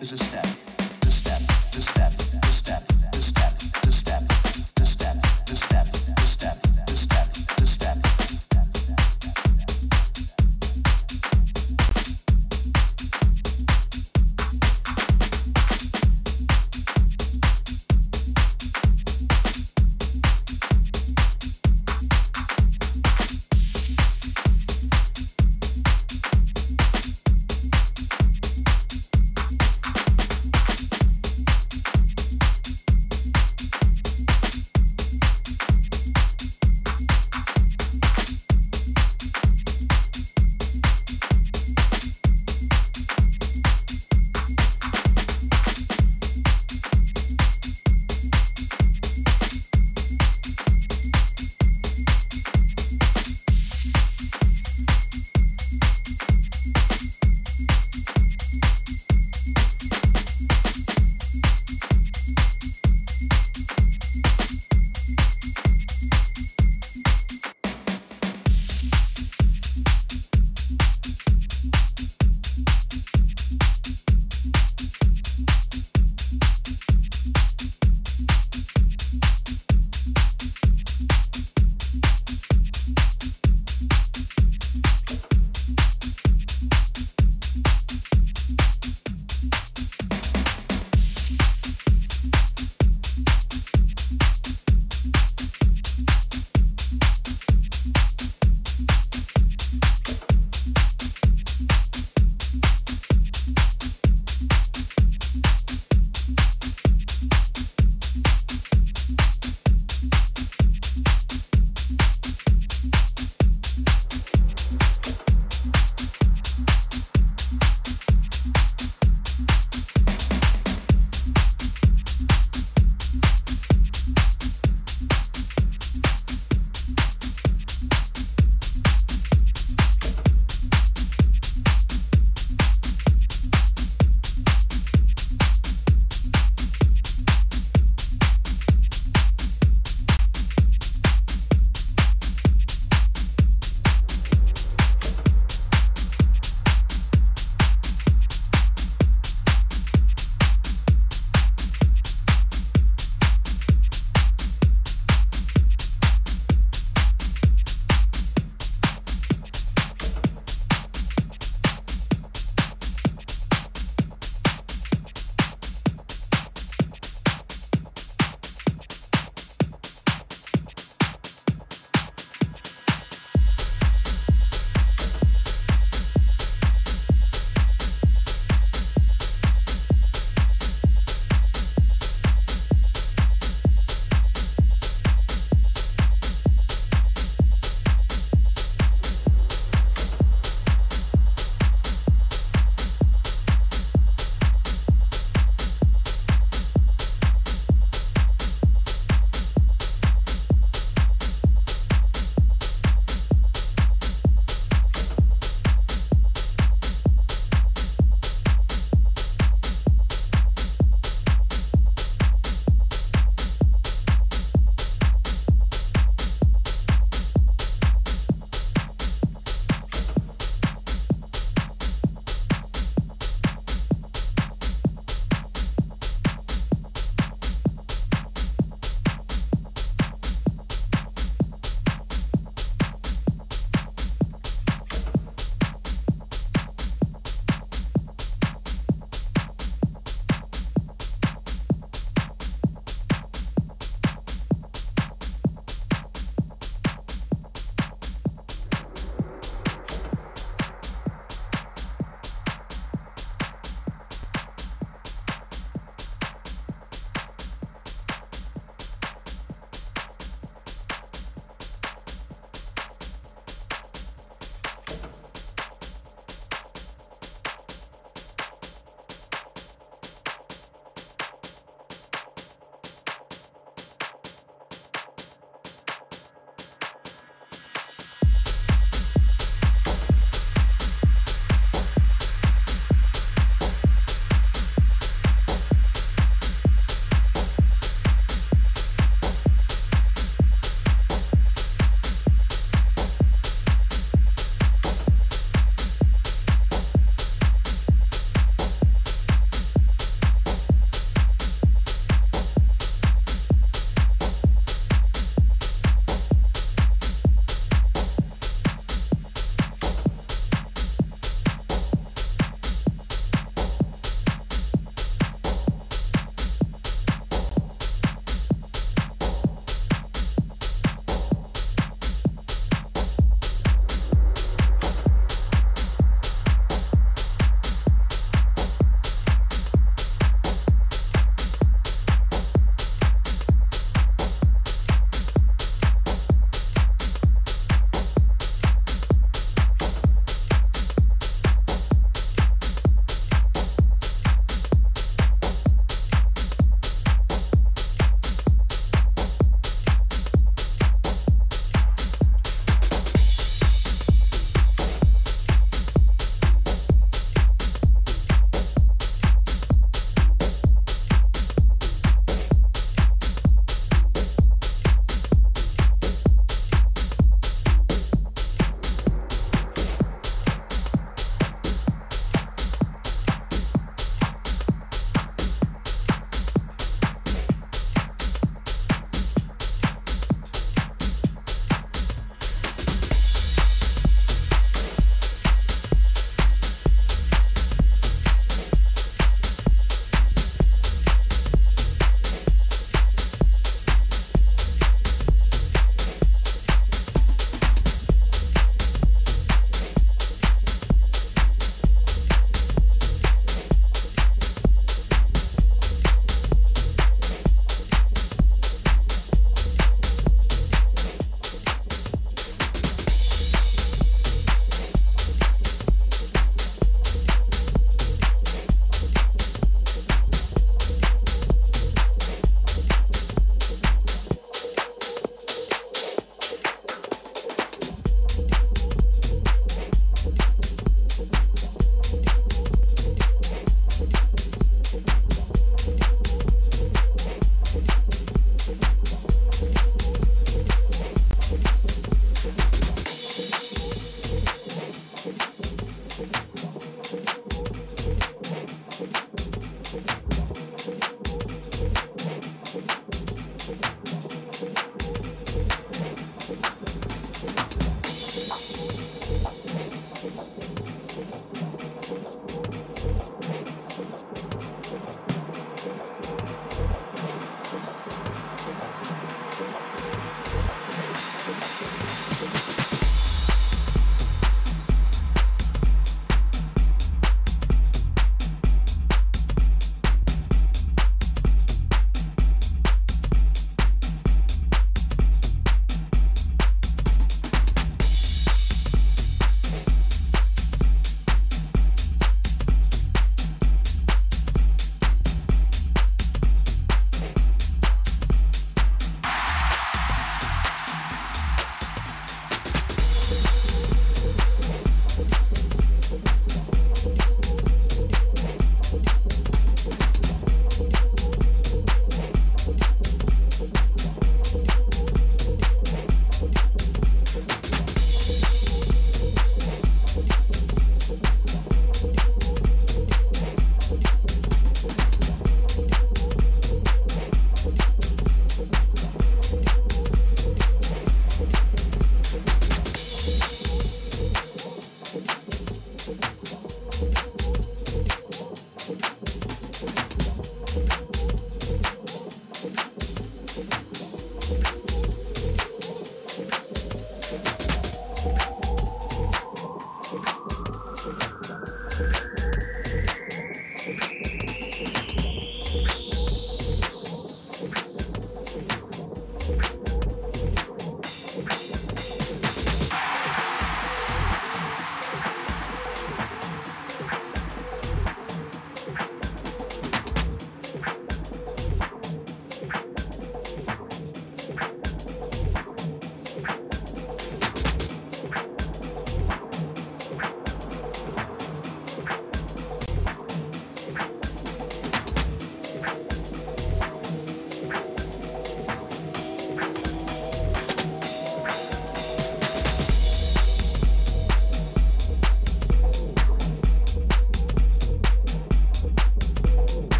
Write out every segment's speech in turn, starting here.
This is a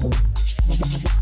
Thank you.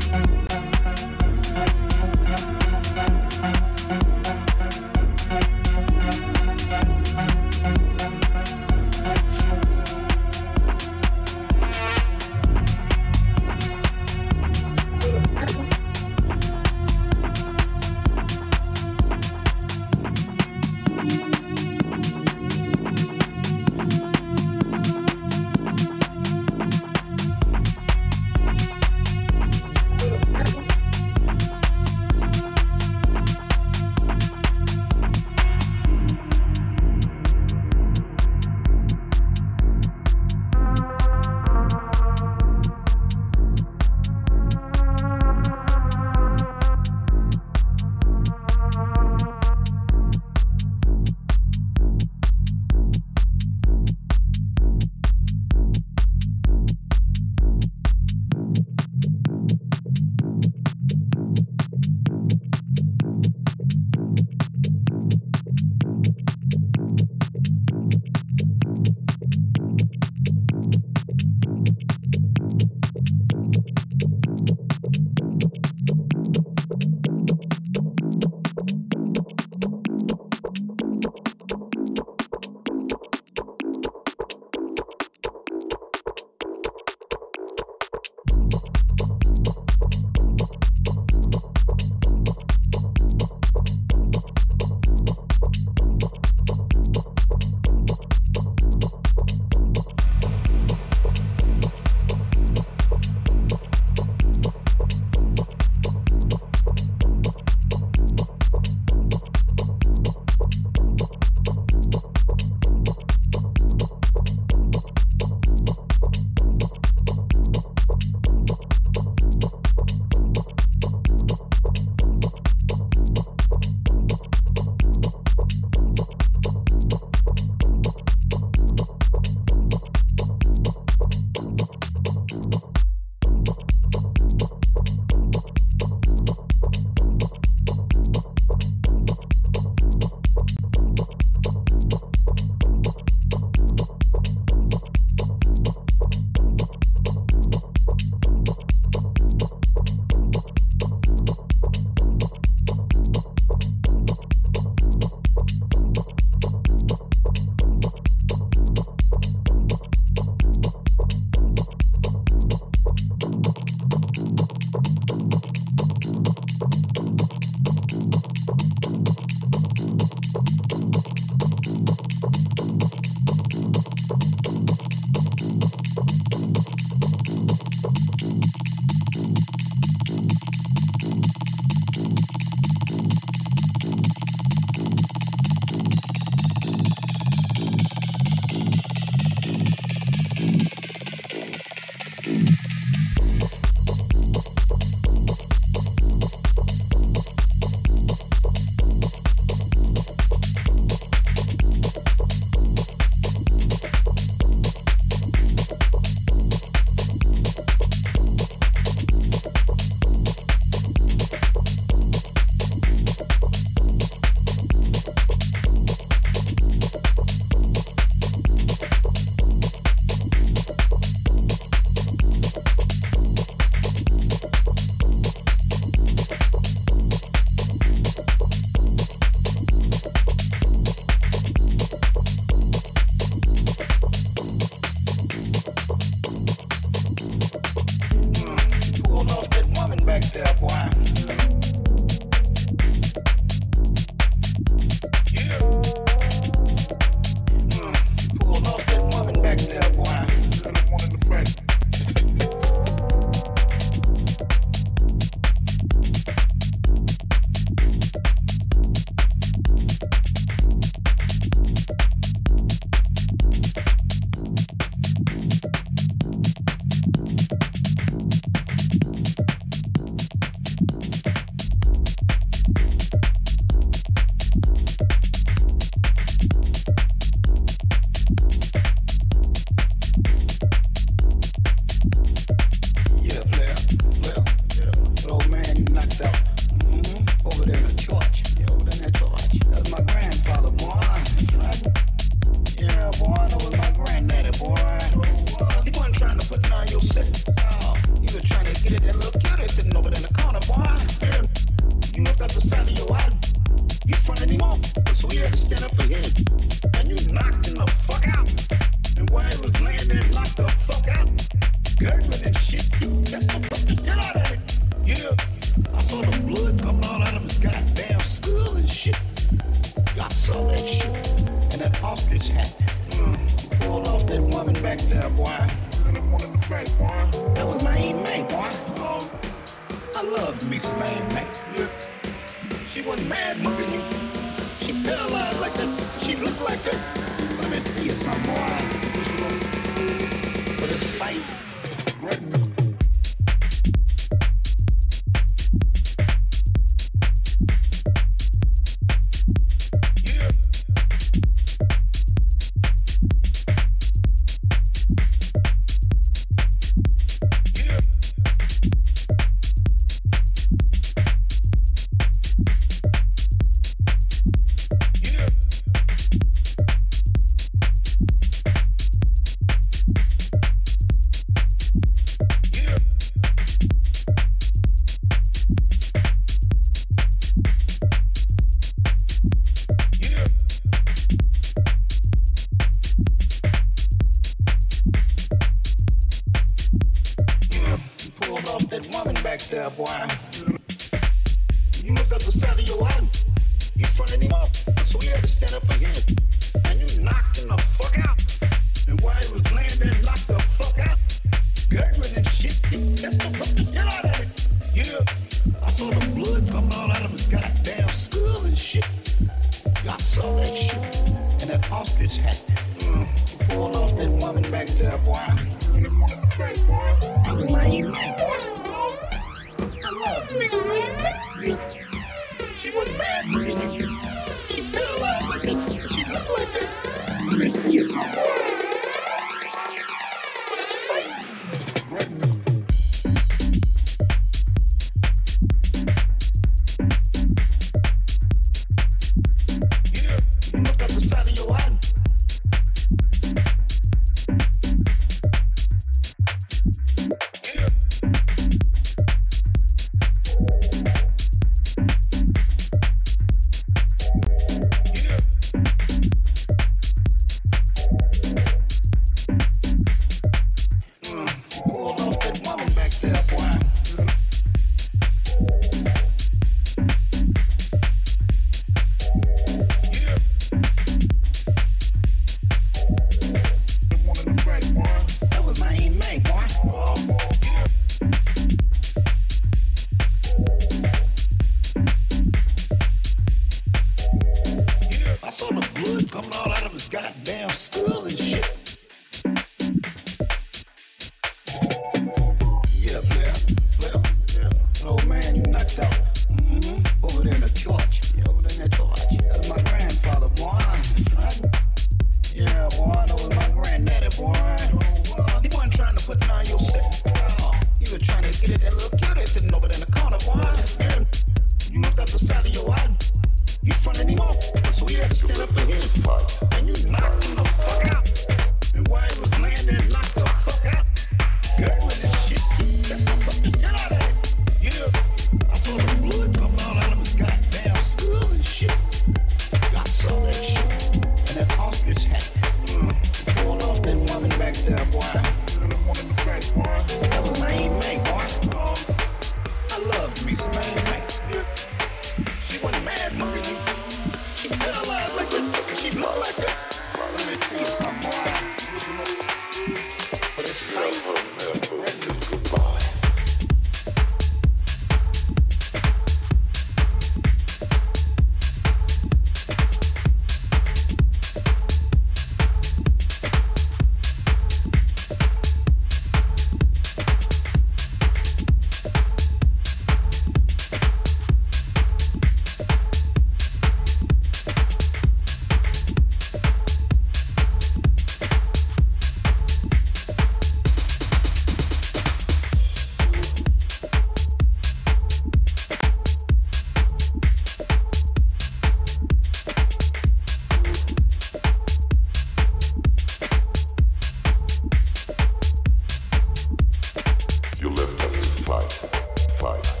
Fight.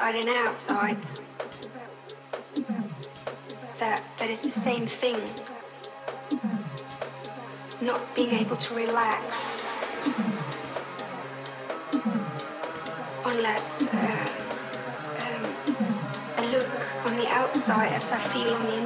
Inside and outside. That that is the same thing. Not being able to relax unless uh, um, I look on the outside as I feel on the